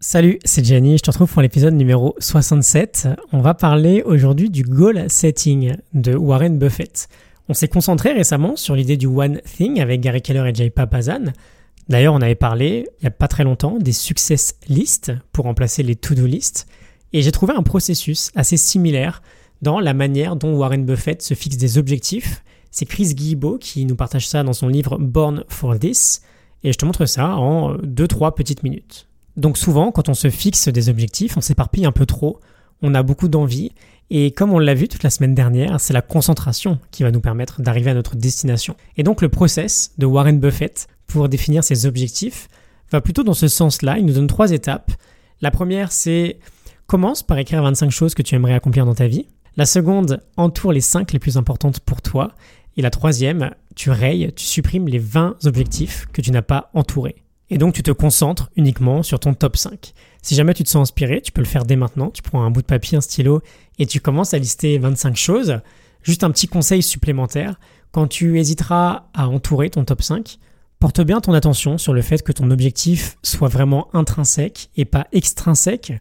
Salut, c'est Jenny, je te retrouve pour l'épisode numéro 67. On va parler aujourd'hui du goal setting de Warren Buffett. On s'est concentré récemment sur l'idée du One Thing avec Gary Keller et Jay Papazan. D'ailleurs, on avait parlé, il n'y a pas très longtemps, des success lists pour remplacer les to-do lists. Et j'ai trouvé un processus assez similaire dans la manière dont Warren Buffett se fixe des objectifs. C'est Chris Guillebeau qui nous partage ça dans son livre Born for This. Et je te montre ça en 2-3 petites minutes. Donc souvent, quand on se fixe des objectifs, on s'éparpille un peu trop, on a beaucoup d'envie, et comme on l'a vu toute la semaine dernière, c'est la concentration qui va nous permettre d'arriver à notre destination. Et donc le process de Warren Buffett pour définir ses objectifs va plutôt dans ce sens-là. Il nous donne trois étapes. La première, c'est commence par écrire 25 choses que tu aimerais accomplir dans ta vie. La seconde, entoure les 5 les plus importantes pour toi. Et la troisième, tu rayes, tu supprimes les 20 objectifs que tu n'as pas entourés. Et donc tu te concentres uniquement sur ton top 5. Si jamais tu te sens inspiré, tu peux le faire dès maintenant. Tu prends un bout de papier, un stylo et tu commences à lister 25 choses. Juste un petit conseil supplémentaire. Quand tu hésiteras à entourer ton top 5, porte bien ton attention sur le fait que ton objectif soit vraiment intrinsèque et pas extrinsèque.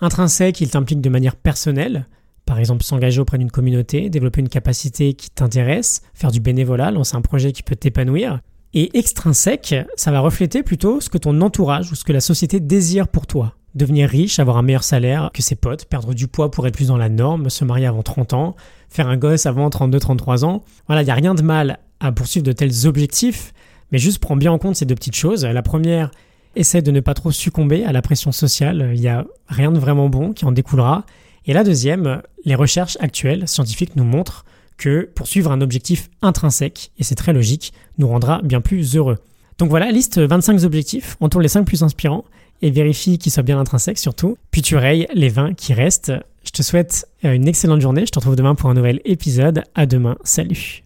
Intrinsèque, il t'implique de manière personnelle. Par exemple, s'engager auprès d'une communauté, développer une capacité qui t'intéresse, faire du bénévolat, lancer un projet qui peut t'épanouir. Et extrinsèque, ça va refléter plutôt ce que ton entourage ou ce que la société désire pour toi. Devenir riche, avoir un meilleur salaire que ses potes, perdre du poids pour être plus dans la norme, se marier avant 30 ans, faire un gosse avant 32-33 ans. Voilà, il n'y a rien de mal à poursuivre de tels objectifs, mais juste prends bien en compte ces deux petites choses. La première, essaie de ne pas trop succomber à la pression sociale, il n'y a rien de vraiment bon qui en découlera. Et la deuxième, les recherches actuelles scientifiques nous montrent que poursuivre un objectif intrinsèque, et c'est très logique, nous rendra bien plus heureux. Donc voilà, liste 25 objectifs, entoure les 5 plus inspirants, et vérifie qu'ils soient bien intrinsèques surtout, puis tu rayes les 20 qui restent. Je te souhaite une excellente journée, je te retrouve demain pour un nouvel épisode, à demain, salut